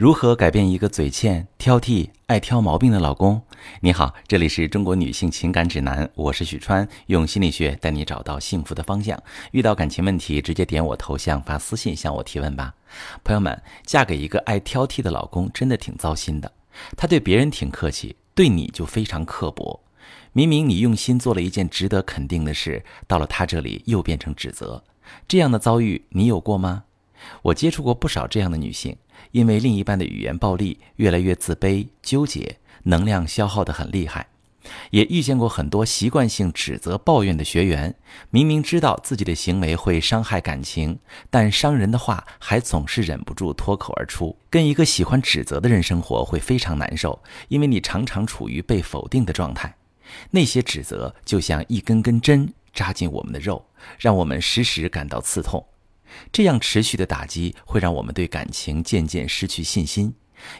如何改变一个嘴欠、挑剔、爱挑毛病的老公？你好，这里是中国女性情感指南，我是许川，用心理学带你找到幸福的方向。遇到感情问题，直接点我头像发私信向我提问吧。朋友们，嫁给一个爱挑剔的老公真的挺糟心的。他对别人挺客气，对你就非常刻薄。明明你用心做了一件值得肯定的事，到了他这里又变成指责。这样的遭遇你有过吗？我接触过不少这样的女性。因为另一半的语言暴力，越来越自卑、纠结，能量消耗得很厉害。也遇见过很多习惯性指责、抱怨的学员，明明知道自己的行为会伤害感情，但伤人的话还总是忍不住脱口而出。跟一个喜欢指责的人生活会非常难受，因为你常常处于被否定的状态。那些指责就像一根根针扎进我们的肉，让我们时时感到刺痛。这样持续的打击会让我们对感情渐渐失去信心，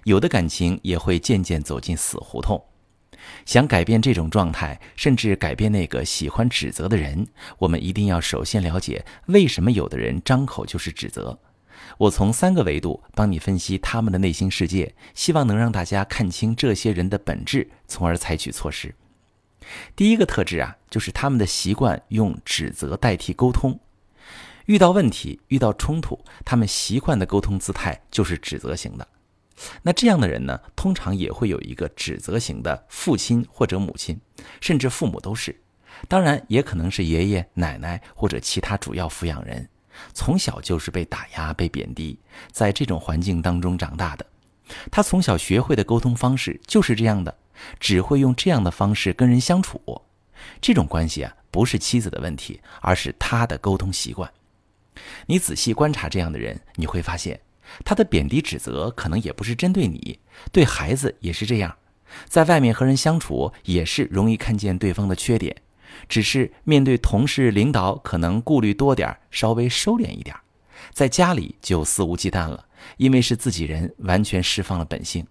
有的感情也会渐渐走进死胡同。想改变这种状态，甚至改变那个喜欢指责的人，我们一定要首先了解为什么有的人张口就是指责。我从三个维度帮你分析他们的内心世界，希望能让大家看清这些人的本质，从而采取措施。第一个特质啊，就是他们的习惯用指责代替沟通。遇到问题、遇到冲突，他们习惯的沟通姿态就是指责型的。那这样的人呢，通常也会有一个指责型的父亲或者母亲，甚至父母都是。当然，也可能是爷爷奶奶或者其他主要抚养人，从小就是被打压、被贬低，在这种环境当中长大的。他从小学会的沟通方式就是这样的，只会用这样的方式跟人相处。这种关系啊，不是妻子的问题，而是他的沟通习惯。你仔细观察这样的人，你会发现，他的贬低指责可能也不是针对你，对孩子也是这样，在外面和人相处也是容易看见对方的缺点，只是面对同事、领导可能顾虑多点，稍微收敛一点，在家里就肆无忌惮了，因为是自己人，完全释放了本性。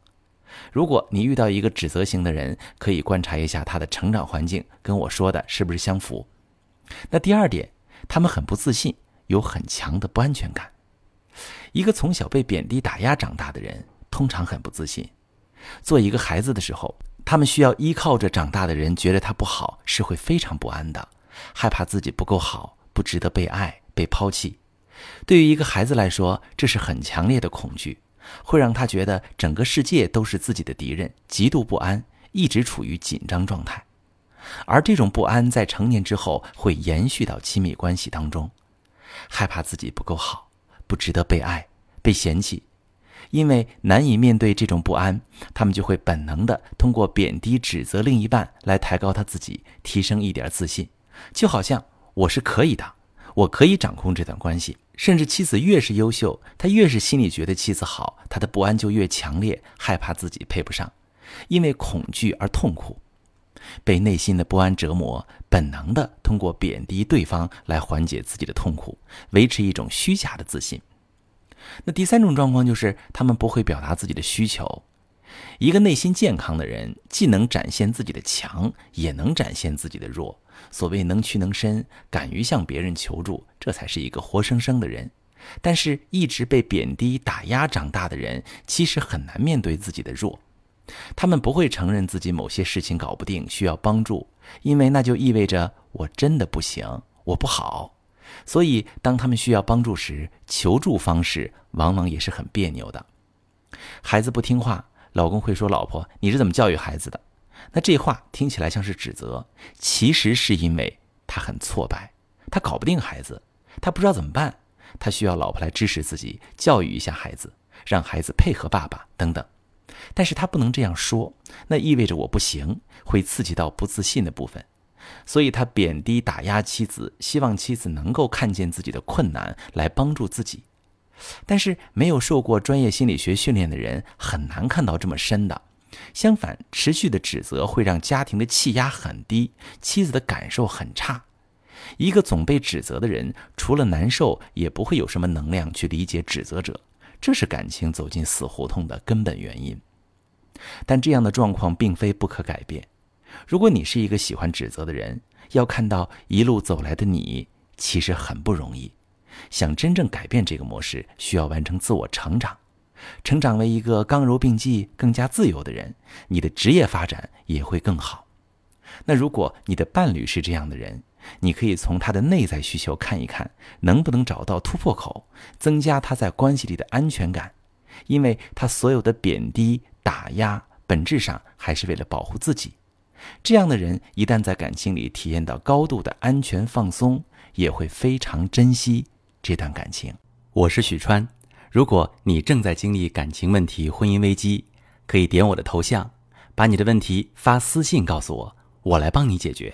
如果你遇到一个指责型的人，可以观察一下他的成长环境跟我说的是不是相符。那第二点，他们很不自信。有很强的不安全感。一个从小被贬低打压长大的人，通常很不自信。做一个孩子的时候，他们需要依靠着长大的人，觉得他不好，是会非常不安的，害怕自己不够好，不值得被爱、被抛弃。对于一个孩子来说，这是很强烈的恐惧，会让他觉得整个世界都是自己的敌人，极度不安，一直处于紧张状态。而这种不安在成年之后会延续到亲密关系当中。害怕自己不够好，不值得被爱、被嫌弃，因为难以面对这种不安，他们就会本能的通过贬低、指责另一半来抬高他自己，提升一点自信。就好像我是可以的，我可以掌控这段关系。甚至妻子越是优秀，他越是心里觉得妻子好，他的不安就越强烈，害怕自己配不上，因为恐惧而痛苦。被内心的不安折磨，本能的通过贬低对方来缓解自己的痛苦，维持一种虚假的自信。那第三种状况就是他们不会表达自己的需求。一个内心健康的人，既能展现自己的强，也能展现自己的弱。所谓能屈能伸，敢于向别人求助，这才是一个活生生的人。但是，一直被贬低打压长大的人，其实很难面对自己的弱。他们不会承认自己某些事情搞不定，需要帮助，因为那就意味着我真的不行，我不好。所以，当他们需要帮助时，求助方式往往也是很别扭的。孩子不听话，老公会说：“老婆，你是怎么教育孩子的？”那这话听起来像是指责，其实是因为他很挫败，他搞不定孩子，他不知道怎么办，他需要老婆来支持自己，教育一下孩子，让孩子配合爸爸等等。但是他不能这样说，那意味着我不行，会刺激到不自信的部分，所以他贬低打压妻子，希望妻子能够看见自己的困难来帮助自己。但是没有受过专业心理学训练的人很难看到这么深的。相反，持续的指责会让家庭的气压很低，妻子的感受很差。一个总被指责的人，除了难受，也不会有什么能量去理解指责者，这是感情走进死胡同的根本原因。但这样的状况并非不可改变。如果你是一个喜欢指责的人，要看到一路走来的你其实很不容易。想真正改变这个模式，需要完成自我成长。成长为一个刚柔并济、更加自由的人，你的职业发展也会更好。那如果你的伴侣是这样的人，你可以从他的内在需求看一看，能不能找到突破口，增加他在关系里的安全感，因为他所有的贬低、打压，本质上还是为了保护自己。这样的人一旦在感情里体验到高度的安全放松，也会非常珍惜这段感情。我是许川，如果你正在经历感情问题、婚姻危机，可以点我的头像，把你的问题发私信告诉我，我来帮你解决。